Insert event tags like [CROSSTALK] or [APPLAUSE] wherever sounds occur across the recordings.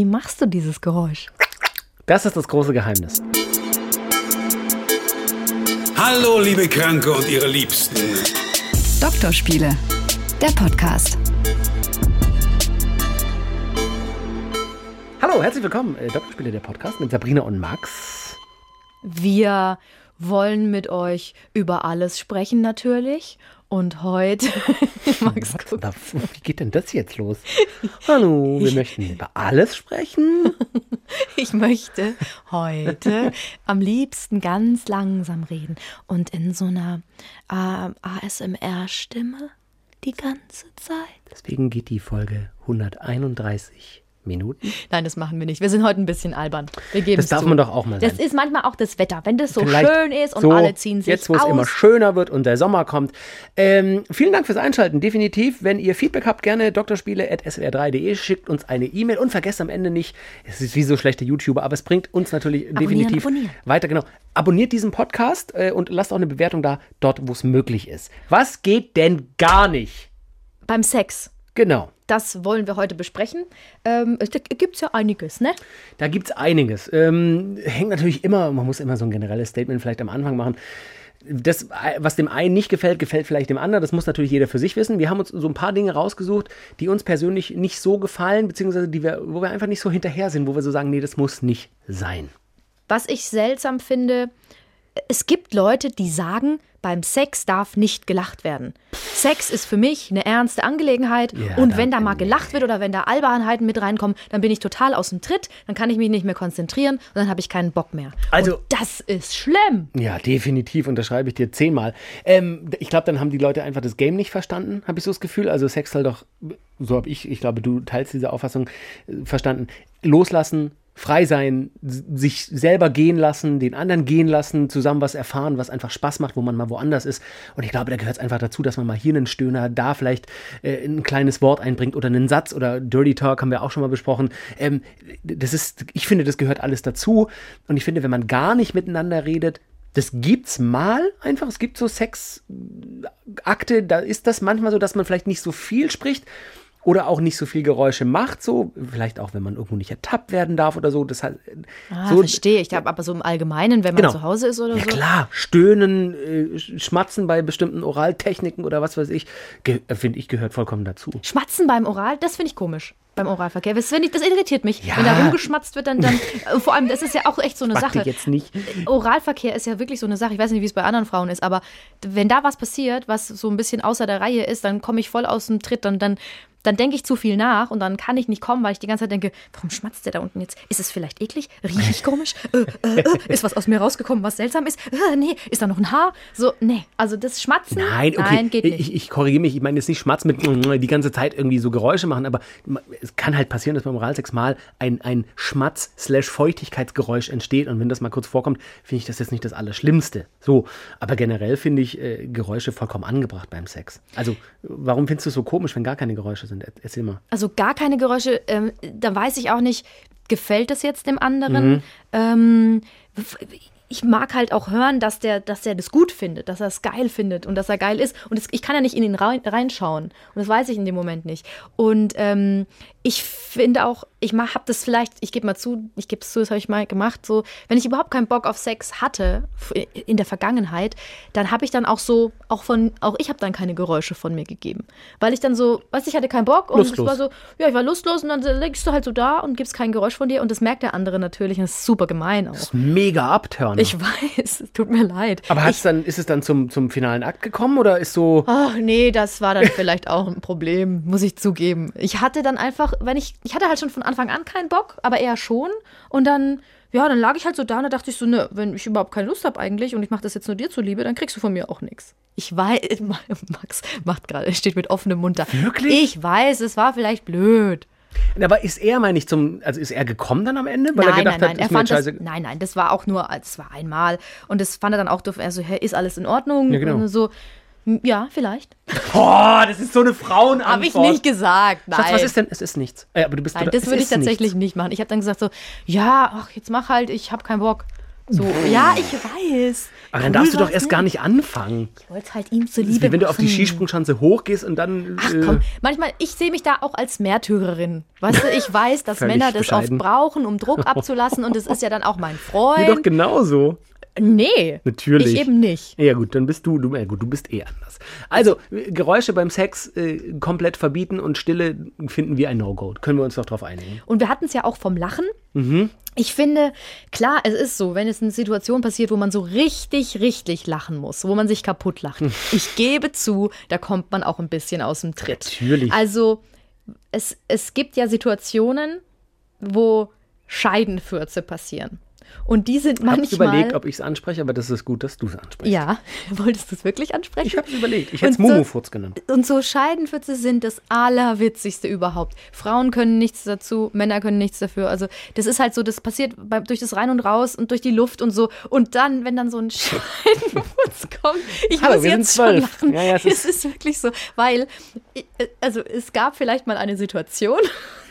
Wie machst du dieses Geräusch? Das ist das große Geheimnis. Hallo, liebe Kranke und ihre Liebsten. Doktorspiele, der Podcast. Hallo, herzlich willkommen, äh, Doktorspiele, der Podcast mit Sabrina und Max. Wir wollen mit euch über alles sprechen natürlich. Und heute, [LAUGHS] Max, Was? Da, wie geht denn das jetzt los? Hallo, [LAUGHS] wir möchten über alles sprechen. [LAUGHS] ich möchte heute am liebsten ganz langsam reden und in so einer äh, ASMR-Stimme die ganze Zeit. Deswegen geht die Folge 131 Minuten. Nein, das machen wir nicht. Wir sind heute ein bisschen albern. Wir geben Das darf zu. man doch auch mal Das sein. ist manchmal auch das Wetter, wenn das so Vielleicht schön ist und so, alle ziehen sich Jetzt, wo es immer schöner wird und der Sommer kommt. Ähm, vielen Dank fürs Einschalten. Definitiv, wenn ihr Feedback habt, gerne drspiele.swr3.de, schickt uns eine E-Mail und vergesst am Ende nicht, es ist wie so schlechte YouTuber, aber es bringt uns natürlich definitiv abonnieren. weiter. Genau. Abonniert diesen Podcast äh, und lasst auch eine Bewertung da, dort, wo es möglich ist. Was geht denn gar nicht? Beim Sex. Genau. Das wollen wir heute besprechen. Ähm, da gibt es ja einiges, ne? Da gibt es einiges. Ähm, hängt natürlich immer, man muss immer so ein generelles Statement vielleicht am Anfang machen. Das, was dem einen nicht gefällt, gefällt vielleicht dem anderen. Das muss natürlich jeder für sich wissen. Wir haben uns so ein paar Dinge rausgesucht, die uns persönlich nicht so gefallen, beziehungsweise die wir, wo wir einfach nicht so hinterher sind, wo wir so sagen, nee, das muss nicht sein. Was ich seltsam finde, es gibt Leute, die sagen, beim Sex darf nicht gelacht werden. Sex ist für mich eine ernste Angelegenheit Ja, und wenn da mal gelacht wird oder wenn da Albernheiten mit reinkommen, dann bin ich total aus dem Tritt, dann kann ich mich nicht mehr konzentrieren und dann habe ich keinen Bock mehr. Also- und das ist schlimm. Ja, definitiv, unterschreibe ich dir zehnmal. Ähm, ich glaube, dann haben die Leute einfach das Game nicht verstanden, habe ich so das Gefühl. Also Sex soll doch, so habe ich, ich glaube, du teilst diese Auffassung, äh, verstanden. Loslassen, frei sein, sich selber gehen lassen, den anderen gehen lassen, zusammen was erfahren, was einfach Spaß macht, wo man mal woanders ist. Und ich glaube, da gehört es einfach dazu, dass man mal hier einen Stöhner, da vielleicht äh, ein kleines Wort einbringt oder einen Satz oder Dirty Talk haben wir auch schon mal besprochen. Ähm, das ist, ich finde, das gehört alles dazu. Und ich finde, wenn man gar nicht miteinander redet, das gibt's mal einfach. Es gibt so Sexakte, da ist das manchmal so, dass man vielleicht nicht so viel spricht oder auch nicht so viel Geräusche macht, so vielleicht auch, wenn man irgendwo nicht ertappt werden darf oder so. Das halt, Ah, so, verstehe ich. Aber so im Allgemeinen, wenn man Genau. zu Hause ist oder ja so. klar, stöhnen, äh, schmatzen bei bestimmten Oraltechniken oder was weiß ich, äh, finde ich gehört vollkommen dazu. Schmatzen beim Oral, das finde ich komisch. Beim Oralverkehr. Das, ich, das irritiert mich. Ja. Wenn da rumgeschmatzt wird, dann, dann [LAUGHS] äh, vor allem, das ist ja auch echt so eine Warte Sache. jetzt nicht. Oralverkehr ist ja wirklich so eine Sache. Ich weiß nicht, wie es bei anderen Frauen ist, aber wenn da was passiert, was so ein bisschen außer der Reihe ist, dann komme ich voll aus dem Tritt und dann, dann denke ich zu viel nach und dann kann ich nicht kommen, weil ich die ganze Zeit denke, warum schmatzt der da unten jetzt? Ist es vielleicht eklig? Rieche ich [LAUGHS] komisch? Äh, äh, äh, ist was aus mir rausgekommen, was seltsam ist? Äh, nee, ist da noch ein Haar? So, nee, also das Schmatzen, Nein, okay. nein geht nicht. Ich, ich korrigiere mich. Ich meine jetzt nicht Schmatz mit die ganze Zeit irgendwie so Geräusche machen, aber es kann halt passieren, dass beim Oralsex mal ein, ein Schmatz-Feuchtigkeitsgeräusch entsteht. Und wenn das mal kurz vorkommt, finde ich das jetzt nicht das Allerschlimmste. So. Aber generell finde ich äh, Geräusche vollkommen angebracht beim Sex. Also, warum findest du es so komisch, wenn gar keine Geräusche sind? Er- Erzähl mal. Also gar keine Geräusche, ähm, da weiß ich auch nicht, gefällt das jetzt dem Mhm. anderen? Ähm, w- ich mag halt auch hören, dass der, dass der das gut findet, dass er es geil findet und dass er geil ist. Und das, ich kann ja nicht in ihn rein, reinschauen. Und das weiß ich in dem Moment nicht. Und ähm, ich finde auch, ich habe das vielleicht, ich gebe mal zu, ich gebe es zu, das habe ich mal gemacht, so, wenn ich überhaupt keinen Bock auf Sex hatte in der Vergangenheit, dann habe ich dann auch so, auch von, auch ich habe dann keine Geräusche von mir gegeben. Weil ich dann so, weißt du, ich hatte keinen Bock und es Lustlos. war so, ja, ich war lustlos und dann legst du halt so da und gibst kein Geräusch von dir und das merkt der andere natürlich und das ist super gemein auch. Das ist mega abturner. Ich [LAUGHS] weiß, es tut mir leid. aber hat's dann, ist es dann zum, zum finalen Akt gekommen oder ist so. Ach nee, das war dann [LAUGHS] vielleicht auch ein Problem, muss ich zugeben. Ich hatte dann einfach, wenn ich, ich hatte halt schon von Anfang an keinen Bock, aber eher schon. Und dann, ja, dann lag ich halt so da und da dachte ich so, ne, wenn ich überhaupt keine Lust habe eigentlich und ich mache das jetzt nur dir zuliebe, dann kriegst du von mir auch nichts. Ich weiß, [LAUGHS] Max macht gerade, steht mit offenem Mund da. Wirklich? Ich weiß, es war vielleicht blöd. Aber ist er, meine ich, zum. Also ist er gekommen dann am Ende? Weil er nein, gedacht nein, nein, hat, er ist mir fand das, scheiße. nein, nein, das war auch nur, es war einmal und das fand er dann auch doof. Er so, hä, ist alles in Ordnung? Ja, genau. Und so, "Hm, ja, vielleicht. Boah, das ist so eine Frauenantwort. Habe ich nicht gesagt, nein. Schatz, was ist denn? Es ist nichts. Äh, aber du bist Nein, das würde ich tatsächlich nichts. nicht machen. Ich habe dann gesagt so, ja, ach, jetzt mach halt, ich habe keinen Bock. So, ja, ich weiß. Aber dann Cool darfst du doch erst gar nicht anfangen. Ich wollte es halt ihm zuliebe wie wenn du auf die. Skisprungschanze hochgehst und dann. Ach äh, komm, manchmal, ich sehe mich da auch als Märtyrerin. Weißt du, ich weiß, dass [LAUGHS] Männer das bescheiden. oft brauchen, um Druck [LAUGHS] abzulassen und es ist ja dann auch mein Freund. doch genauso. Nee, Natürlich. ich eben nicht. Ja gut, dann bist du, du, ja, gut, du bist eh anders. Also, Geräusche beim Sex äh, komplett verbieten und Stille finden wir ein No-Go. Können wir uns doch drauf einigen. Und wir hatten es ja auch vom Lachen. Mhm. Ich finde, klar, es ist so, wenn es eine Situation passiert, wo man so richtig, richtig lachen muss, wo man sich kaputt lacht. Hm. Ich gebe zu, da kommt man auch ein bisschen aus dem Tritt. Natürlich. Also, es, es gibt ja Situationen, wo Scheidenfürze passieren. Und die sind Ich habe manchmal. überlegt, ob ich es anspreche, aber das ist gut, dass du es ansprichst. ja, [LAUGHS] wolltest du es wirklich ansprechen? Ich habe es überlegt. Ich hätte es so- genannt. Und so Scheidenfürze sind das Allerwitzigste überhaupt. Frauen können nichts dazu, Männer können nichts dafür. Also das ist halt so, das passiert bei, durch das Rein und Raus und durch die Luft und so. Und dann, wenn dann so ein [LAUGHS] Scheidenfurz kommt, ich Hallo, muss jetzt schon lachen. Ja, ja, es ist- ist wirklich so, weil, äh, also es gab vielleicht mal eine Situation,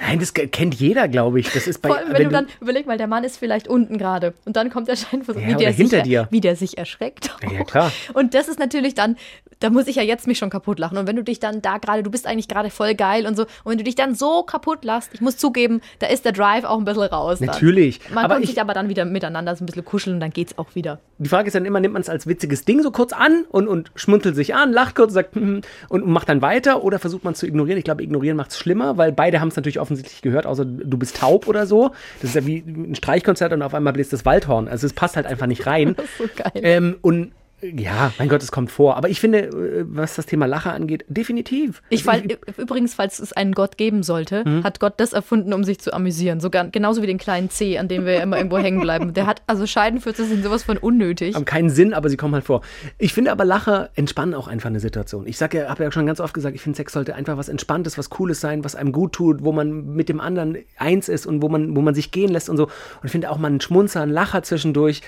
Nein, das kennt jeder, glaube ich. Das ist [LAUGHS] bei. vor allem wenn, du dann, überleg mal, der Mann ist vielleicht unten gerade und dann kommt der Scheinfurz, Ja, wie, der hinter sich, dir. wie der sich erschreckt. Ja, klar. [LAUGHS] Und das ist natürlich dann, da muss ich ja jetzt mich schon kaputt lachen. Und wenn du dich dann da gerade, du bist eigentlich gerade voll geil und so, und wenn du dich dann so kaputt lachst, ich muss zugeben, da ist der Drive auch ein bisschen raus. Dann. Natürlich. Man Aber kommt ich- sich aber dann wieder miteinander so ein bisschen kuscheln und dann geht's auch wieder. Die Frage ist dann immer, nimmt man es als witziges Ding so kurz an und, und schmunzelt sich an, lacht kurz, sagt hm, und macht dann weiter oder versucht man es zu ignorieren? Ich glaube, ignorieren macht es schlimmer, weil beide haben es natürlich offensichtlich gehört, außer du bist taub oder so. Das ist ja wie ein Streichkonzert und auf einmal bläst das Waldhorn. Also es passt halt einfach nicht rein. [LAUGHS] Das ist so geil. Ähm, und ja, mein Gott, es kommt vor. Aber ich finde, äh, was das Thema Lacher angeht, definitiv. Ich, fall, übrigens, falls es einen Gott geben sollte, Mhm. hat Gott das erfunden, um sich zu amüsieren. Sogar genauso wie den kleinen C, an dem wir immer irgendwo hängen bleiben. Der hat, also Scheidenfürze sind sowas von unnötig. haben keinen Sinn, aber sie kommen halt vor. Ich finde aber Lacher entspannen auch einfach eine Situation. Ich sag ja, habe ja schon ganz oft gesagt, ich finde Sex sollte einfach was Entspanntes, was Cooles sein, was einem gut tut, wo man mit dem anderen eins ist und wo man, wo man sich gehen lässt und so. Und ich finde auch mal einen Schmunzer, einen Lacher zwischendurch.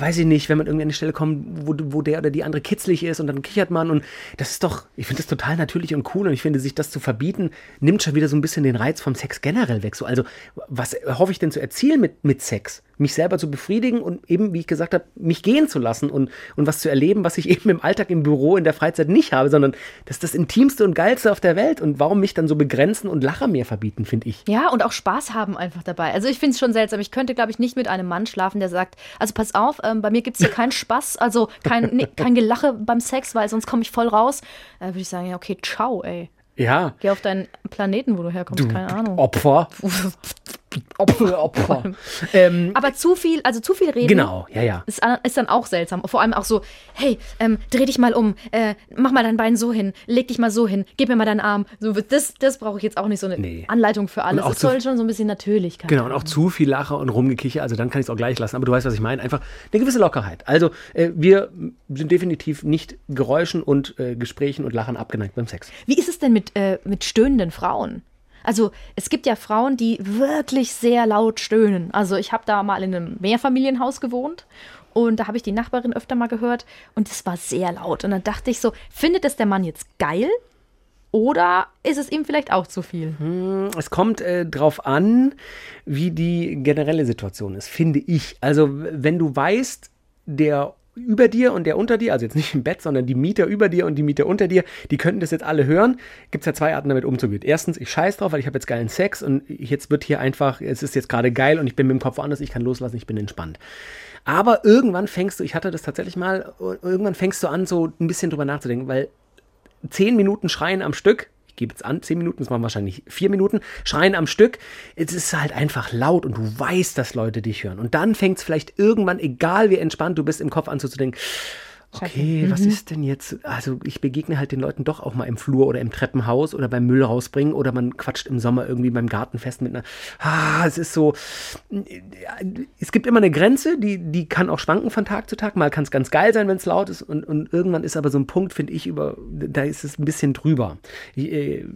Weiß ich nicht, wenn man irgendwie an eine Stelle kommt, wo, wo der oder die andere kitzlig ist und dann kichert man und das ist doch, ich finde das total natürlich und cool und ich finde, sich das zu verbieten, nimmt schon wieder so ein bisschen den Reiz vom Sex generell weg. So, also, was hoffe ich denn zu erzielen mit, mit Sex? Mich selber zu befriedigen und eben, wie ich gesagt habe, mich gehen zu lassen und, und was zu erleben, was ich [LAUGHS] eben im Alltag, im Büro, in der Freizeit nicht habe, sondern das ist das Intimste und Geilste auf der Welt. Und warum mich dann so begrenzen und Lacher mehr verbieten, finde ich. Ja, und auch Spaß haben einfach dabei. Also ich finde es schon seltsam. Ich könnte, glaube ich, nicht mit einem Mann schlafen, der sagt, also pass auf, ähm, bei mir gibt es hier keinen Spaß, also kein, nee, [LAUGHS] kein Gelache beim Sex, weil sonst komme ich voll raus. Da würde ich sagen, ja, okay, ciao, ey. Ja. Geh auf deinen Planeten, wo du herkommst, keine Ahnung. Opfer. [LAUGHS] Opfer, Opfer. [LAUGHS] ähm, Aber zu viel, also zu viel reden. genau, ja, ja. Ist, ist dann auch seltsam. Vor allem auch so, hey, ähm, dreh dich mal um, äh, mach mal dein Bein so hin, leg dich mal so hin, gib mir mal deinen Arm. So, das das brauche ich jetzt auch nicht, so eine Nee. Anleitung für alles. Es soll schon so ein bisschen Natürlichkeit Genau, und haben. auch zu viel Lacher und Rumgekicher, also dann kann ich es auch gleich lassen. Aber du weißt, was ich meine. Einfach eine gewisse Lockerheit. Also äh, wir sind definitiv nicht Geräuschen und äh, Gesprächen und Lachen abgeneigt beim Sex. Wie ist es denn mit, äh, mit stöhnenden Frauen? Also es gibt ja Frauen, die wirklich sehr laut stöhnen. Also ich habe da mal in einem Mehrfamilienhaus gewohnt und da habe ich die Nachbarin öfter mal gehört und es war sehr laut. Und dann dachte ich so, findet es der Mann jetzt geil? Oder ist es ihm vielleicht auch zu viel? Es kommt äh, drauf an, wie die generelle Situation ist, finde ich. Also, wenn du weißt, der über dir und der unter dir, also jetzt nicht im Bett, sondern die Mieter über dir und die Mieter unter dir, die könnten das jetzt alle hören, gibt es ja zwei Arten damit umzugehen. Erstens, ich scheiß drauf, weil ich habe jetzt geilen Sex und jetzt wird hier einfach, es ist jetzt gerade geil und ich bin mit dem Kopf woanders, ich kann loslassen, ich bin entspannt. Aber irgendwann fängst du, ich hatte das tatsächlich mal, irgendwann fängst du an, so ein bisschen drüber nachzudenken, weil zehn Minuten schreien am Stück. Gebe jetzt an, zehn Minuten, das waren wahrscheinlich vier Minuten, schreien am Stück. Es ist halt einfach laut und du weißt, dass Leute dich hören. Und dann fängt es vielleicht irgendwann, egal wie entspannt du bist, im Kopf an zu denken, okay, was ist denn jetzt? Also ich begegne halt den Leuten doch auch mal im Flur oder im Treppenhaus oder beim Müll rausbringen oder man quatscht im Sommer irgendwie beim Gartenfest mit einer, ah, es ist so, es gibt immer eine Grenze, die, die kann auch schwanken von Tag zu Tag. Mal kann es ganz geil sein, wenn es laut ist und, und irgendwann ist aber so ein Punkt, finde ich, über, da ist es ein bisschen drüber. Ich, äh,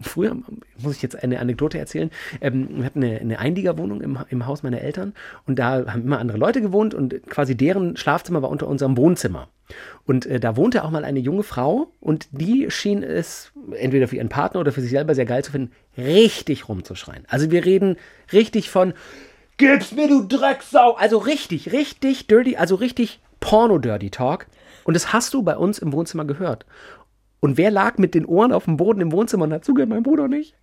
früher, muss ich jetzt eine Anekdote erzählen, ähm, wir hatten eine, eine Einliegerwohnung im, im Haus meiner Eltern und da haben immer andere Leute gewohnt und quasi deren Schlafzimmer war unter unserem Wohnzimmer. Und äh, da wohnte auch mal eine junge Frau und die schien es entweder für ihren Partner oder für sich selber sehr geil zu finden, richtig rumzuschreien. Also wir reden richtig von Gib's mir, du Drecksau! Also richtig, richtig dirty, also richtig Porno-Dirty-Talk. Und das hast du bei uns im Wohnzimmer gehört. Und wer lag mit den Ohren auf dem Boden im Wohnzimmer und hat zugehört? Mein Bruder nicht.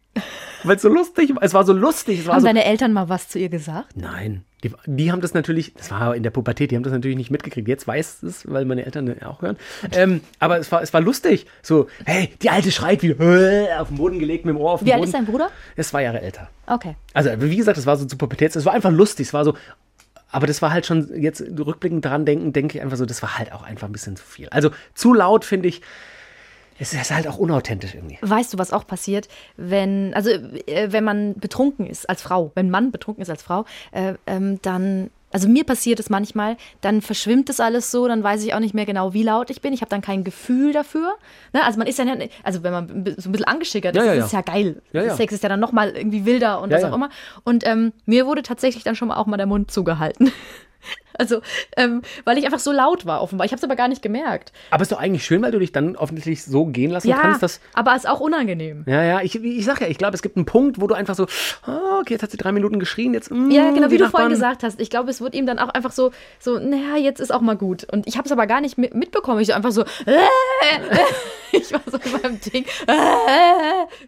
Weil es so lustig war. Es war so lustig. Es Haben so, deine Eltern mal was zu ihr gesagt? Nein, die, die haben das natürlich, das war in der Pubertät, die haben das natürlich nicht mitgekriegt. Jetzt weiß es, weil meine Eltern auch hören. Ähm, aber es war, es war lustig. So, hey, die Alte schreit wieder, äh, auf den Boden gelegt mit dem Ohr auf den Wie alt Boden. ist dein Bruder? Er ist zwei Jahre älter. Okay. Also, wie gesagt, das war so zu Pubertät. Es war einfach lustig. Es war so, aber das war halt schon, jetzt rückblickend dran denken, denke ich einfach so, das war halt auch einfach ein bisschen zu viel. Also, zu laut finde ich, es ist halt auch unauthentisch irgendwie. Weißt du, was auch passiert, wenn, also äh, wenn man betrunken ist als Frau, wenn man betrunken ist als Frau, äh, ähm, dann, also mir passiert es manchmal, dann verschwimmt das alles so, dann weiß ich auch nicht mehr genau, wie laut ich bin. Ich habe dann kein Gefühl dafür. Ne? Also man ist ja, nicht- also wenn man so ein bisschen angeschickert ist, Ja, ja, ist ja. es ja geil. Sex ist ja dann nochmal irgendwie wilder und was auch immer. Und ähm, mir wurde tatsächlich dann schon mal auch mal der Mund zugehalten. [LAUGHS] Also, ähm, weil ich einfach so laut war, offenbar. Ich habe es aber gar nicht gemerkt. Aber ist doch eigentlich schön, weil du dich dann offensichtlich so gehen lassen Ja, kannst, dass. aber ist auch unangenehm. Ja, ja, ich, ich sag ja, ich glaube, es gibt einen Punkt, wo du einfach so, ah, okay, jetzt hat sie drei Minuten geschrien, jetzt. Mm, Ja, genau, wie du Nachbarn- vorhin gesagt hast. Ich glaube, es wird ihm dann auch einfach so, so, naja, jetzt ist auch mal gut. Und ich habe es aber gar nicht mit, mitbekommen. Ich so einfach so, [LAUGHS] ich war so in meinem Ding. [LAUGHS]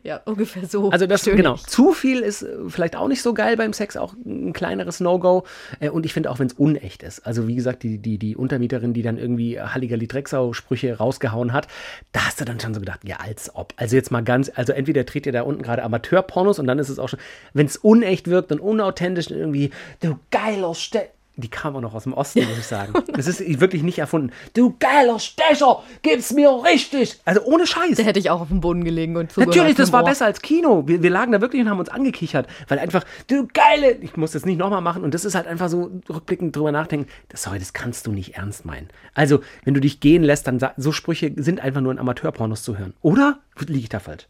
Ja, ungefähr so. Also das, Schön. genau, zu viel ist äh, vielleicht auch nicht so geil beim Sex, auch ein kleineres No-Go. Äh, Und ich finde auch, wenn es unecht ist. Also wie gesagt, die, die, die Untermieterin, die dann irgendwie Halligalli Drecksau-Sprüche rausgehauen hat, da hast du dann schon so gedacht, ja, als ob. Also jetzt mal ganz, also entweder dreht ihr da unten gerade Amateurpornos und dann ist es auch schon, wenn es unecht wirkt und unauthentisch und irgendwie, du geiler Ste die kam auch noch aus dem Osten, [LAUGHS] muss ich sagen. Das ist wirklich nicht erfunden. Du geiler Stecher, gib's mir richtig. Also ohne Scheiß. Da hätte ich auch auf dem Boden gelegen und zugehört Natürlich, das war Ohr. besser als Kino. Wir, wir lagen da wirklich und haben uns angekichert, weil einfach, du geile, ich muss das nicht nochmal machen und das ist halt einfach so rückblickend drüber nachdenken, das, sorry, das kannst du nicht ernst meinen. Also, wenn du dich gehen lässt, dann so Sprüche sind einfach nur in Amateurpornos zu hören. Oder liege ich da falsch?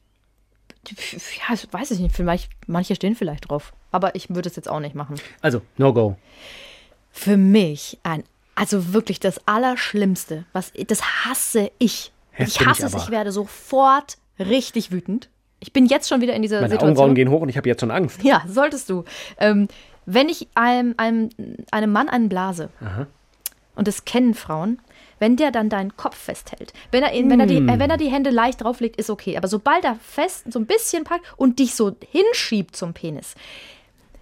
Ja, weiß ich nicht. Vielleicht, manche stehen vielleicht drauf. Aber ich würde es jetzt auch nicht machen. Also, no go. Für mich ein, also wirklich das Allerschlimmste, was, das hasse ich. Jetzt ich bin ich hasse es, ich werde sofort richtig wütend. Ich bin jetzt schon wieder in dieser Meine Situation. Augenbrauen gehen hoch und ich habe jetzt schon Angst. Ja, solltest du. Ähm, wenn ich einem, einem, einem Mann einen blase, und das kennen Frauen, wenn der dann deinen Kopf festhält, wenn er, ihn, wenn, er die, äh, wenn er die Hände leicht drauflegt, ist okay. Aber sobald er fest so ein bisschen packt und dich so hinschiebt zum Penis,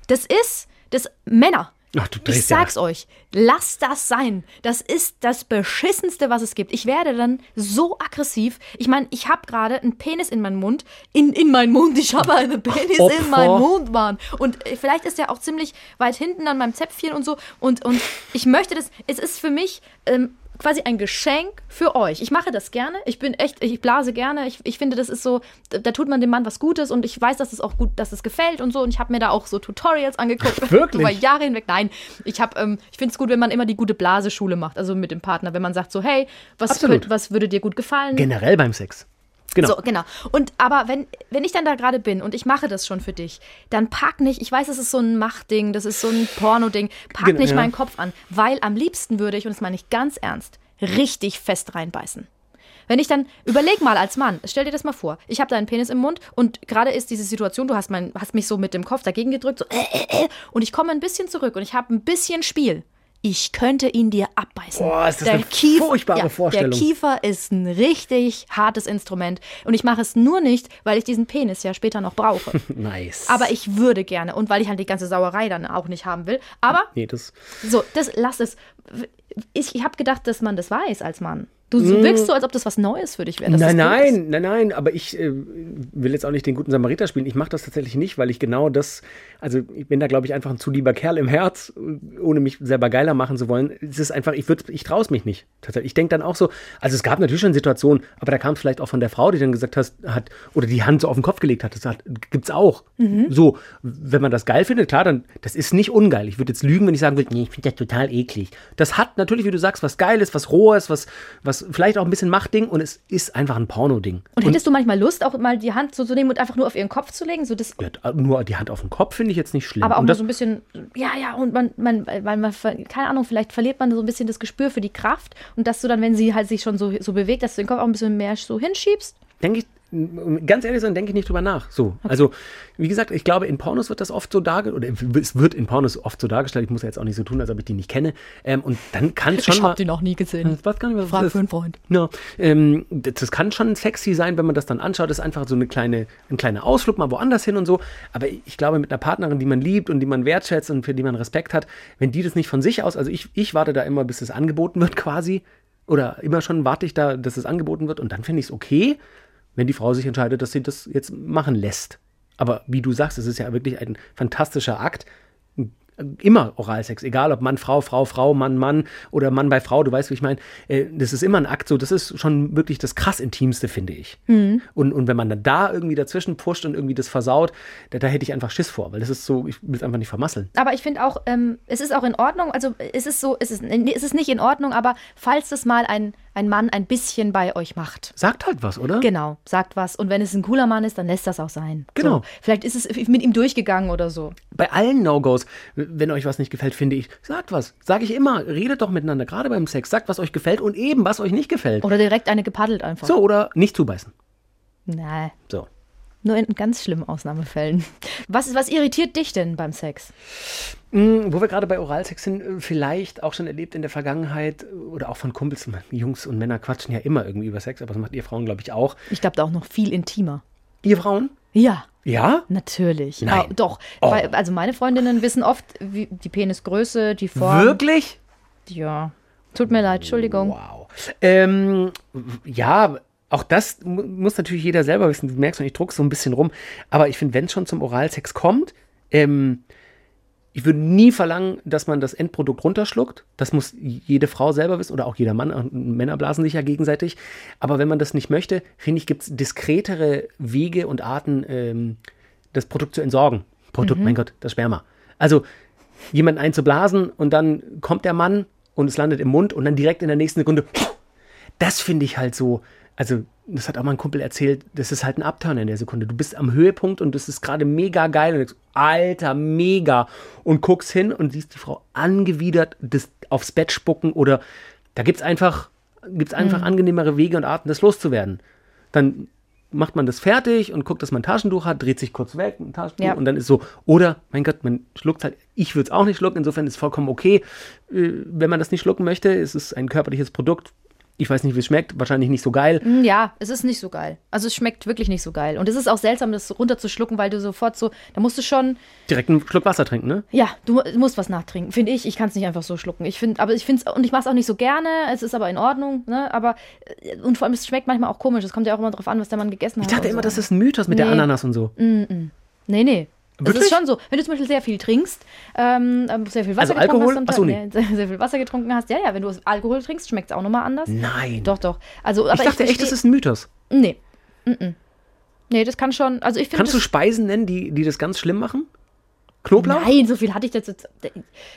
das ist, das Männer. Ach, du ich ja. sag's euch, lasst das sein. Das ist das Beschissenste, was es gibt. Ich werde dann so aggressiv. Ich meine, ich habe gerade einen Penis in meinen Mund. In, in meinen Mund. Ich habe einen [LAUGHS] Penis in Opfer. meinen Mund, Mann. Und äh, vielleicht ist er auch ziemlich weit hinten an meinem Zäpfchen und so. Und, und ich möchte das. Es ist für mich. Ähm, quasi ein Geschenk für euch. Ich mache das gerne. Ich bin echt, ich blase gerne. Ich, ich finde, das ist so, da, tut man dem Mann was Gutes und ich weiß, dass es auch gut, dass es gefällt und so. Und ich habe mir da auch so Tutorials angeguckt. Wirklich? Über Jahre hinweg. Nein, ich habe, ähm, ich finde es gut, wenn man immer die gute Blaseschule macht, also mit dem Partner. Wenn man sagt so, hey, was, könnt, was würde dir gut gefallen? Generell beim Sex. Genau. So, genau. Und aber wenn, wenn ich dann da gerade bin und ich mache das schon für dich, dann pack nicht, ich weiß, das ist so ein Machtding, das ist so ein Porno-Ding, pack Genau, nicht ja. meinen Kopf an, weil am liebsten würde ich, und das meine ich ganz ernst, richtig fest reinbeißen. Wenn ich dann, überleg mal als Mann, stell dir das mal vor, ich habe da einen Penis im Mund und gerade ist diese Situation, du hast, mein, hast mich so mit dem Kopf dagegen gedrückt, so, äh, äh, äh, und ich komme ein bisschen zurück und ich habe ein bisschen Spiel. Ich könnte ihn dir abbeißen. Boah, ist das eine furchtbare Vorstellung. Der Kiefer ist ein richtig hartes Instrument und ich mache es nur nicht, weil ich diesen Penis ja später noch brauche. [LAUGHS] Nice. Aber ich würde gerne und weil ich halt die ganze Sauerei dann auch nicht haben will. Aber Nee, das. so, das lass es. Ich, ich habe gedacht, dass man das weiß als Mann. Du so wirkst so, als ob das was Neues für dich wäre. Nein, nein, nein, nein, aber ich äh, will jetzt auch nicht den guten Samariter spielen. Ich mache das tatsächlich nicht, weil ich genau das, also ich bin da, glaube ich, einfach ein zu lieber Kerl im Herz, ohne mich selber geiler machen zu wollen. Es ist einfach, ich, würd- ich traue es mich nicht. Tatsächlich. Ich denke dann auch so, also es gab natürlich schon Situationen, aber da kam es vielleicht auch von der Frau, die dann gesagt hat, hat oder die Hand so auf den Kopf gelegt hat. Das hat, gibt's auch. So, wenn man das geil findet, klar, dann, das ist nicht ungeil. Ich würde jetzt lügen, wenn ich sagen würde, nee, ich finde das total eklig. Das hat natürlich, wie du sagst, was Geiles, was Rohes, was, was vielleicht auch ein bisschen Machtding und es ist einfach ein Porno-Ding. Und hättest du manchmal Lust, auch mal die Hand so zu nehmen und einfach nur auf ihren Kopf zu legen? So das, Ja, nur die Hand auf den Kopf finde ich jetzt nicht schlimm. aber auch das, so ein bisschen, ja, ja, und man, man, weil man, ver- keine Ahnung, vielleicht verliert man so ein bisschen das Gespür für die Kraft und dass du dann, wenn sie halt sich schon so, so bewegt, dass du den Kopf auch ein bisschen mehr so hinschiebst. denke ich, ganz ehrlich sein, denke ich nicht drüber nach. So. Also, wie gesagt, ich glaube, in Pornos wird das oft so dargestellt, oder es wird in Pornos oft so dargestellt, ich muss ja jetzt auch nicht so tun, als ob ich die nicht kenne. Ähm, und dann kann es schon ich mal. hab die noch nie gesehen. Ich weiß gar nicht, was Frag für einen Freund. Ja, ähm, das kann schon sexy sein, wenn man das dann anschaut. Das ist einfach so eine kleine, ein kleiner Ausflug mal woanders hin und so. Aber ich glaube, mit einer Partnerin, die man liebt und die man wertschätzt und für die man Respekt hat, wenn die das nicht von sich aus, also ich, ich warte da immer, bis es angeboten wird quasi. Oder immer schon warte ich da, dass es angeboten wird und dann finde ich es okay, wenn die Frau sich entscheidet, dass sie das jetzt machen lässt. Aber wie du sagst, es ist ja wirklich ein fantastischer Akt. Immer Oralsex, egal ob Mann, Frau, Frau, Frau, Mann, Mann oder Mann bei Frau, du weißt, wie ich meine. Äh, das ist immer ein Akt, so, das ist schon wirklich das krass Intimste, finde ich. Und, und wenn man dann da irgendwie dazwischen pusht und irgendwie das versaut, da, da hätte ich einfach Schiss vor, weil das ist so, ich will es einfach nicht vermasseln. Aber ich finde auch, ähm, es ist auch in Ordnung, also es ist so, es ist, es ist nicht in Ordnung, aber falls das mal ein, ein Mann ein bisschen bei euch macht. Sagt halt was, oder? Genau, sagt was. Und wenn es ein cooler Mann ist, dann lässt das auch sein. Genau. So, vielleicht ist es mit ihm durchgegangen oder so. Bei allen No-Gos, wenn euch was nicht gefällt, finde ich, sagt was. Sage ich immer, redet doch miteinander, gerade beim Sex. Sagt, was euch gefällt und eben, was euch nicht gefällt. Oder direkt eine gepaddelt einfach. So, oder nicht zubeißen. Nein, So. Nur in ganz schlimmen Ausnahmefällen. Was, was irritiert dich denn beim Sex? Mm, Wo wir gerade bei Oralsex sind, äh, vielleicht auch schon erlebt in der Vergangenheit äh, oder auch von Kumpels. Jungs und Männer quatschen ja immer irgendwie über Sex, aber das macht ihr Frauen, glaube ich, auch. Ich glaube, da auch noch viel intimer. Ihr Frauen? Ja, Ja? natürlich. Nein. Ah, doch. Oh. Weil, also meine Freundinnen wissen oft wie, die Penisgröße, die Form. Wirklich? Ja. Tut mir leid, Entschuldigung. Wow. Ähm, ja, auch das mu- muss natürlich jeder selber wissen. Du merkst schon, ich druck so ein bisschen rum. Aber ich finde, wenn es schon zum Oralsex kommt, ähm, ich würde nie verlangen, dass man das Endprodukt runterschluckt. Das muss jede Frau selber wissen oder auch jeder Mann. Und Männer blasen sich ja gegenseitig. Aber wenn man das nicht möchte, finde ich, gibt es diskretere Wege und Arten, ähm, das Produkt zu entsorgen. Produkt, mein Gott, das Sperma. Also jemanden einzublasen und dann kommt der Mann und es landet im Mund und dann direkt in der nächsten Sekunde. Das finde ich halt so. Also, das hat auch mal ein Kumpel erzählt, das ist halt ein Upturn in der Sekunde. Du bist am Höhepunkt und das ist gerade mega geil und denkst, Alter, mega. Und guckst hin und siehst die Frau angewidert das aufs Bett spucken oder da gibt es einfach, gibt's einfach angenehmere Wege und Arten, das loszuwerden. Dann macht man das fertig und guckt, dass man ein Taschentuch hat, dreht sich kurz weg, ein Taschentuch Ja. und dann ist so, oder, mein Gott, man schluckt halt, ich würde es auch nicht schlucken, insofern ist es vollkommen okay. Äh, Wenn man das nicht schlucken möchte, ist es ein körperliches Produkt. Ich weiß nicht, wie es schmeckt, wahrscheinlich nicht so geil. Hm, Ja, es ist nicht so geil. Also es schmeckt wirklich nicht so geil. Und es ist auch seltsam, das runterzuschlucken, weil du sofort so, da musst du schon, Direkt einen Schluck Wasser trinken, ne? ja, du mu- musst was nachtrinken, finde ich. Ich kann es nicht einfach so schlucken. Ich finde, aber ich finde es, und ich mache es auch nicht so gerne, es ist aber in Ordnung, ne? Aber, äh, und vor allem, es schmeckt manchmal auch komisch. Es kommt ja auch immer drauf an, was der Mann gegessen Ich hat. dachte und immer, so. das ist ein Mythos mit der Nee. Ananas und so. Nee, nee. Es Wirklich? ist schon so, wenn du zum Beispiel sehr viel trinkst, ähm, ähm, sehr viel Wasser Also getrunken Alkohol? hast, Ach so, nee. nee, [LAUGHS] sehr viel Wasser getrunken hast, ja, ja, wenn du Alkohol trinkst, schmeckt es auch nochmal anders. Nein. Doch, doch. Also, ich dachte echt, versteh- das ist ein Mythos. Nee. Mm-mm. Nee, das kann schon. Also ich finde. Kannst du das- Speisen nennen, die, die das ganz schlimm machen? Knoblauch? Nein, so viel hatte ich jetzt.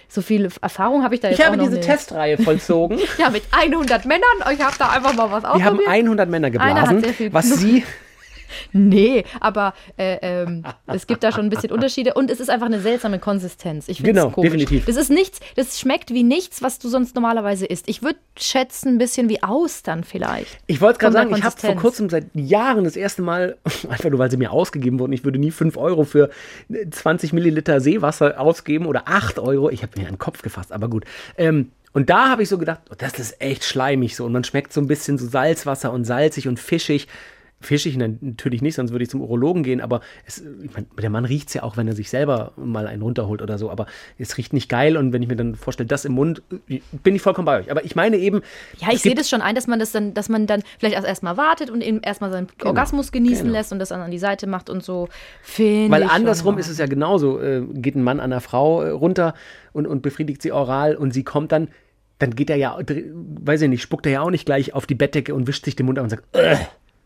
So viel Erfahrung habe ich da jetzt Ich habe diese nicht. Testreihe vollzogen. [LAUGHS] Ja, mit 100 Männern. Ich habe da einfach mal was Wir haben ausprobiert. 100 Männer geblasen, sehr was sie Nee, aber äh, ähm, es gibt da schon ein bisschen Unterschiede und es ist einfach eine seltsame Konsistenz. Ich finde Genau, komisch. definitiv. Das ist nichts, das schmeckt wie nichts, was du sonst normalerweise isst. Ich würde schätzen, ein bisschen wie Austern vielleicht. Ich wollte gerade sagen, ich habe vor kurzem seit Jahren das erste Mal, [LAUGHS] einfach nur weil sie mir ausgegeben wurden, ich würde nie 5 Euro für 20 Milliliter Seewasser ausgeben oder 8 Euro. Ich habe mir einen Kopf gefasst, aber gut. Ähm, und da habe ich so gedacht, oh, das ist echt schleimig so. Und man schmeckt so ein bisschen so Salzwasser und salzig und fischig. Fischig nein, natürlich nicht, sonst würde ich zum Urologen gehen, aber es, ich mein, der Mann riecht es ja auch, wenn er sich selber mal einen runterholt oder so, aber es riecht nicht geil und wenn ich mir dann vorstelle, das im Mund, äh, bin ich vollkommen bei euch. Aber ich meine eben, Ja, ich sehe das schon ein, dass man das dann, dass man dann vielleicht erst erstmal wartet und eben erstmal seinen Orgasmus genießen genau. lässt und das dann an die Seite macht und so. Weil ich andersrum ist es ja genauso. Äh, geht ein Mann an einer Frau äh, runter und, und befriedigt sie oral und sie kommt dann, dann geht er ja, weiß ich nicht, spuckt er ja auch nicht gleich auf die Bettdecke und wischt sich den Mund ab und sagt, äh.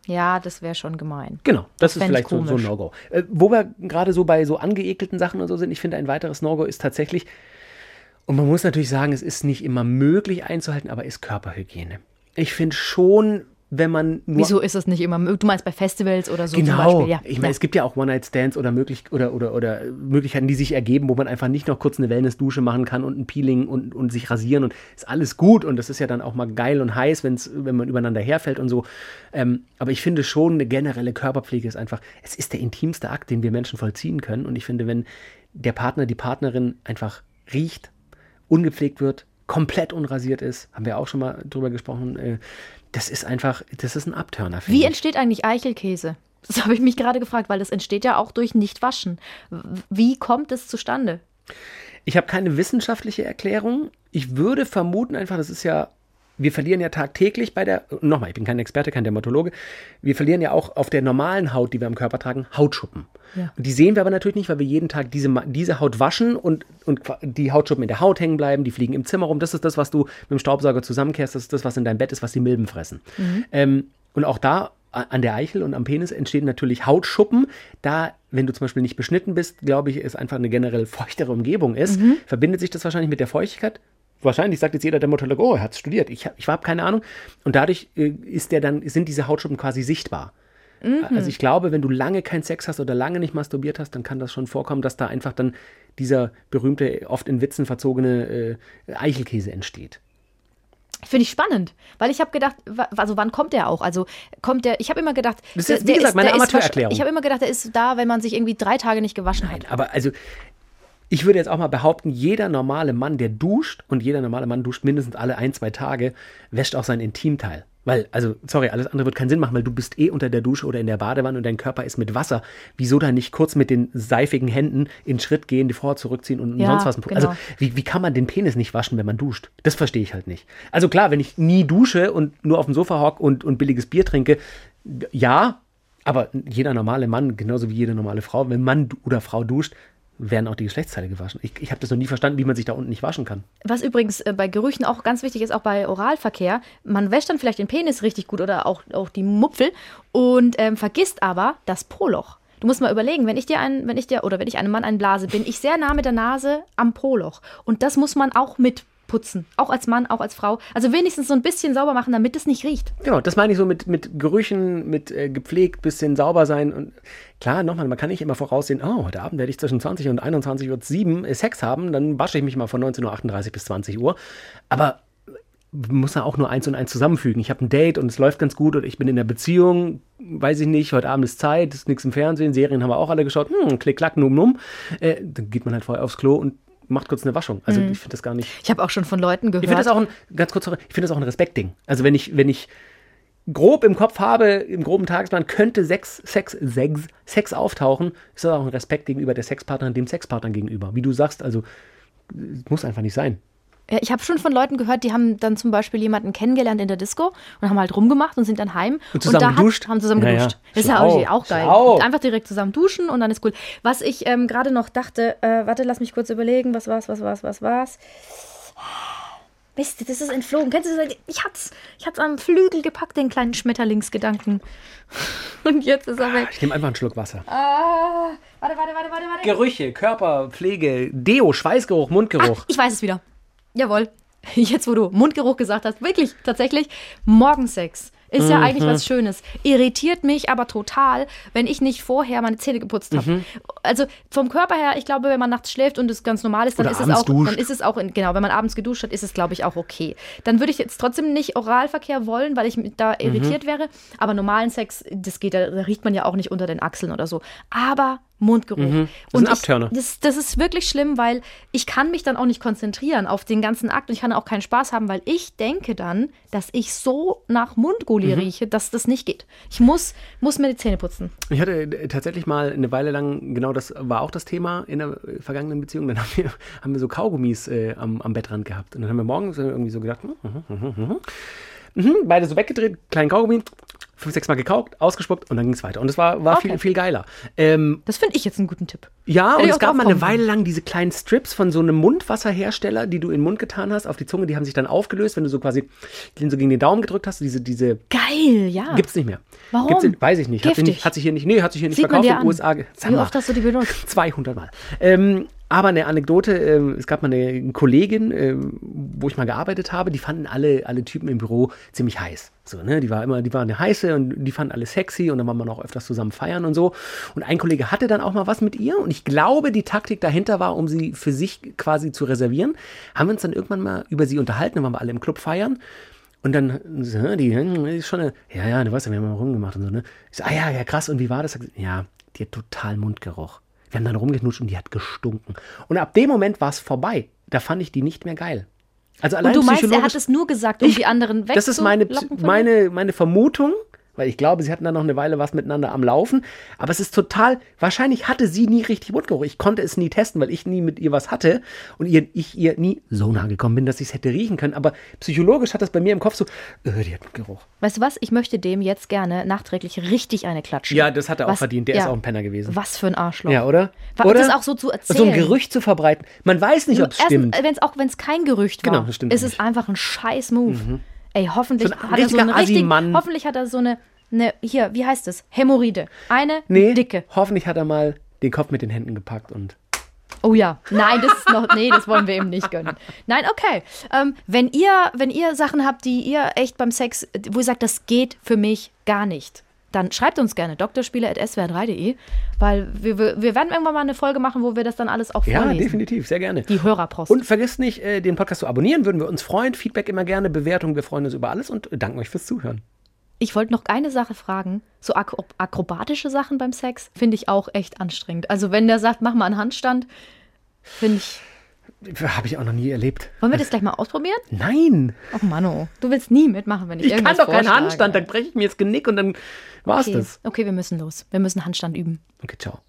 Ja, das wäre schon gemein. genau, das, ist fänd ich vielleicht so, so ein. No-Go. Äh, wo wir gerade so bei so angeekelten Sachen und so sind, ich finde, ein weiteres No-Go ist tatsächlich, und man muss natürlich sagen, es ist nicht immer möglich einzuhalten, aber ist Körperhygiene. Ich finde schon, wenn man nur Wieso ist das nicht immer? Du meinst bei Festivals oder so zum Genau. Beispiel? Ja. Ich meine, ja. es gibt ja auch One-Night-Stands oder, möglich oder, oder, oder Möglichkeiten, die sich ergeben, wo man einfach nicht noch kurz eine Wellness-Dusche machen kann und ein Peeling und, und sich rasieren und ist alles gut und das ist ja dann auch mal geil und heiß, wenn's, wenn man übereinander herfällt und so. Ähm, aber ich finde schon, eine generelle Körperpflege ist einfach, es ist der intimste Akt, den wir Menschen vollziehen können und ich finde, wenn der Partner, die Partnerin einfach riecht, ungepflegt wird, komplett unrasiert ist, haben wir auch schon mal drüber gesprochen, äh, das ist einfach, das ist ein Abturner. finde Wie ich. entsteht eigentlich Eichelkäse? [LAUGHS] Das habe ich mich gerade gefragt, weil das entsteht ja auch durch Nichtwaschen. Wie kommt es zustande? Ich habe keine wissenschaftliche Erklärung. Ich würde vermuten einfach, das ist ja, wir verlieren ja tagtäglich bei der, nochmal, ich bin kein Experte, kein Dermatologe, wir verlieren ja auch auf der normalen Haut, die wir am Körper tragen, Hautschuppen. Ja. Und die sehen wir aber natürlich nicht, weil wir jeden Tag diese, diese Haut waschen und, und die Hautschuppen in der Haut hängen bleiben, die fliegen im Zimmer rum. Das ist das, was du mit dem Staubsauger zusammenkehrst, das ist das, was in deinem Bett ist, was die Milben fressen. Ähm, und auch da an der Eichel und am Penis entstehen natürlich Hautschuppen. Da, wenn du zum Beispiel nicht beschnitten bist, glaube ich, es einfach eine generell feuchtere Umgebung ist, verbindet sich das wahrscheinlich mit der Feuchtigkeit. Wahrscheinlich sagt jetzt jeder Dermatologe, oh, er hat studiert. Ich, ich habe keine Ahnung. Und dadurch äh, ist der dann, sind diese Hautschuppen quasi sichtbar. Also ich glaube, wenn du lange keinen Sex hast oder lange nicht masturbiert hast, dann kann das schon vorkommen, dass da einfach dann dieser berühmte, oft in Witzen verzogene äh, Eichelkäse entsteht. Finde ich spannend, weil ich habe gedacht, also wann kommt der auch? Also kommt der, ich habe immer gedacht, Das der- ist, wie der gesagt, meine ist Amateurerklärung. wahrsch- Ich habe immer gedacht, der ist da, wenn man sich irgendwie drei Tage nicht gewaschen hat. Aber also, ich würde jetzt auch mal behaupten, jeder normale Mann, der duscht, und jeder normale Mann duscht mindestens alle ein, zwei Tage, wäscht auch sein Intimteil. Weil, also, sorry, alles andere wird keinen Sinn machen, weil du bist eh unter der Dusche oder in der Badewanne und dein Körper ist mit Wasser. Wieso dann nicht kurz mit den seifigen Händen in Schritt gehen, die vorher zurückziehen und Ja, sonst was? genau. Also, wie, wie kann man den Penis nicht waschen, wenn man duscht? Das verstehe ich halt nicht. Also klar, wenn ich nie dusche und nur auf dem Sofa hock und, und billiges Bier trinke, ja, aber jeder normale Mann, genauso wie jede normale Frau, wenn Mann oder Frau duscht, werden auch die Geschlechtsteile gewaschen. Ich, ich habe das noch nie verstanden, wie man sich da unten nicht waschen kann. Was übrigens äh, bei Gerüchen auch ganz wichtig ist, auch bei Oralverkehr, man wäscht dann vielleicht den Penis richtig gut oder auch, auch die Mupfel und ähm, vergisst aber das Po-Loch. Du musst mal überlegen, wenn ich dir ein, wenn ich dir oder wenn ich einem Mann einblase, bin ich sehr nah mit der Nase am Po-Loch. Und das muss man auch mitputzen. Auch als Mann, auch als Frau. Also wenigstens so ein bisschen sauber machen, damit es nicht riecht. Genau, das meine ich so mit, mit Gerüchen, mit äh, gepflegt, bisschen sauber sein. Und klar, nochmal, man kann nicht immer voraussehen, oh, heute Abend werde ich zwischen 20 und 21.07 Uhr Sex haben, dann wasche ich mich mal von 19.38 Uhr bis 20 Uhr. Aber muss man auch nur eins und eins zusammenfügen. Ich habe ein Date und es läuft ganz gut oder ich bin in einer Beziehung, weiß ich nicht, heute Abend ist Zeit, ist nichts im Fernsehen, Serien haben wir auch alle geschaut, hm, klick, klack, num, num. Äh, dann geht man halt vorher aufs Klo und macht kurz eine Waschung. Also ich finde das gar nicht. Ich habe auch schon von Leuten gehört. Ich finde das auch ein, ganz kurz, ich finde das auch ein Respektding. Also wenn ich, wenn ich grob im Kopf habe, im groben Tagesplan, könnte Sex, Sex, Sex, Sex auftauchen, ist das auch ein Respekt gegenüber der Sexpartnerin, dem Sexpartner gegenüber. Wie du sagst, also es muss einfach nicht sein. Ja, ich habe schon von Leuten gehört, die haben dann zum Beispiel jemanden kennengelernt in der Disco und haben halt rumgemacht und sind dann heim. Und zusammen da geduscht? Hat, haben zusammen Ja, ja. geduscht. Das ist ja auch, auch geil. schlau. Einfach direkt zusammen duschen und dann ist cool. Was ich ähm, gerade noch dachte, äh, warte, lass mich kurz überlegen, was war's, was war's, was war's. Mist, das ist entflogen. Kennst du das? Ich hat's, ich hat's am Flügel gepackt, den kleinen Schmetterlingsgedanken. [LAUGHS] Und jetzt ist er weg. Ich nehme einfach einen Schluck Wasser. Ah, warte, warte, warte, warte, warte. Gerüche, Körper, Pflege, Deo, Schweißgeruch, Mundgeruch. Ich weiß es wieder. Jawohl. [LAUGHS] Jetzt, wo du Mundgeruch gesagt hast, wirklich, tatsächlich, Morgensex ist ja eigentlich Mhm. was Schönes. Irritiert mich aber total, wenn ich nicht vorher meine Zähne geputzt habe. Mhm. Also vom Körper her, ich glaube, wenn man nachts schläft und es ganz normal ist, dann Oder ist es auch, duscht. dann ist es auch, in, genau, wenn man abends geduscht hat, ist es, glaube ich, auch okay. Dann würde ich jetzt trotzdem nicht Oralverkehr wollen, weil ich Mhm. da irritiert wäre. Aber normalen Sex, das geht, da riecht man ja auch nicht unter den Achseln oder so. Aber Mundgeruch. Mhm. Das ist ein ich- das, das ist wirklich schlimm, weil ich kann mich dann auch nicht konzentrieren auf den ganzen Akt und ich kann auch keinen Spaß haben, weil ich denke dann, dass ich so nach Mundgulli Mhm. rieche, dass das nicht geht. Ich muss, muss mir die Zähne putzen. Ich hatte äh, tatsächlich mal eine Weile lang, genau das war auch das Thema in der äh, vergangenen Beziehung. Dann [LAUGHS] haben wir, haben wir so Kaugummis äh, am, am Bettrand gehabt. Und dann haben wir morgens irgendwie so gedacht, hm, mhm, mhm, mhm. Mhm, beide so weggedreht, kleinen Kaugummi, fünf, sechs Mal gekaukt, ausgespuckt und dann ging es weiter. Und es war, war Okay. viel, viel geiler. Ähm, Das finde ich jetzt einen guten Tipp. ja, Hätte und es gab mal eine Weile lang diese kleinen Strips von so einem Mundwasserhersteller, die du in den Mund getan hast, auf die Zunge, die haben sich dann aufgelöst, wenn du so quasi den so gegen den Daumen gedrückt hast. Diese, diese Geil, ja. gibt's nicht mehr. Warum? Gibt's weiß ich nicht. Hat sich Giftig. nicht. Hat sich hier nicht, nee, hat sich hier nicht Sieht verkauft in den. USA. Wie oft hast du die benutzt? 200 Mal. Ähm, Aber eine Anekdote, ähm, es gab mal eine Kollegin, ähm, wo ich mal gearbeitet habe, die fanden alle, alle Typen im Büro ziemlich heiß. So, ne? Die war immer, die war eine heiße und die fanden alle sexy und dann war man auch öfters zusammen feiern und so. Und ein Kollege hatte dann auch mal was mit ihr und ich glaube, die Taktik dahinter war, um sie für sich quasi zu reservieren. Haben wir uns dann irgendwann mal über sie unterhalten, dann waren wir alle im Club feiern. Und dann, so, die, die ist schon eine, ja, ja, du weißt ja, wir haben mal rumgemacht und so, ne? Ich so, ah ja, ja, krass, und wie war das? Ja, die hat total Mundgeruch. Wir haben dann rumgeknutscht und die hat gestunken. Und ab dem Moment war es vorbei. Da fand ich die nicht mehr geil. Also allein Und du meinst, er hat es nur gesagt, um Ich- die anderen Das ist meine, wegzulocken meine, meine Vermutung, weil ich glaube, sie hatten dann noch eine Weile was miteinander am Laufen. Aber es ist total, wahrscheinlich hatte sie nie richtig Mundgeruch. Ich konnte es nie testen, weil ich nie mit ihr was hatte und ihr, ich ihr nie so nah gekommen bin, dass ich es hätte riechen können. Aber psychologisch hat das bei mir im Kopf so, äh, die hat Mundgeruch. Weißt du was? Ich möchte dem jetzt gerne nachträglich richtig eine klatschen. Ja, das hat er auch Was- verdient. Der ja. ist auch ein Penner gewesen. Was für ein Arschloch. Ja, oder? Wa- oder? Das auch so zu erzählen. So ein Gerücht zu verbreiten. Man weiß nicht, ob es stimmt. Erstens, wenn's auch wenn es kein Gerücht war, Genau, das stimmt ist auch es einfach ein scheiß Move. Ey, hoffentlich So hat er so richtiger eine richtig, Assi-Mann. hoffentlich hat er so eine, eine hier, wie heißt es? Hämorrhoide. Eine Nee, dicke. hoffentlich hat er mal den Kopf mit den Händen gepackt und Oh ja, nein, das ist noch, nee, das wollen wir ihm nicht gönnen. Nein, okay. Ähm, wenn ihr, wenn ihr Sachen habt, die ihr echt beim Sex, wo ihr sagt, das geht für mich gar nicht, dann schreibt uns gerne drspiele.swr3.de, weil wir, wir, wir werden irgendwann mal eine Folge machen, wo wir das dann alles auch ja, vorlesen. definitiv, sehr gerne. Die Hörerpost. Und vergesst nicht, äh, den Podcast zu abonnieren, würden wir uns freuen. Feedback immer gerne, Bewertung, wir freuen uns über alles und danken euch fürs Zuhören. Ich wollte noch eine Sache fragen. So akro akrobatische Sachen beim Sex finde ich auch echt anstrengend. Also wenn der sagt, mach mal einen Handstand, finde ich. Habe ich auch noch nie erlebt. Wollen wir das gleich mal ausprobieren? Nein, Ach Mano, du willst nie mitmachen, wenn ich, ich kann irgendwas doch keinen vorschlage. Handstand, dann breche ich mir das Genick und dann war's Okay. das. okay, wir müssen los. Wir müssen Handstand üben. Okay, ciao.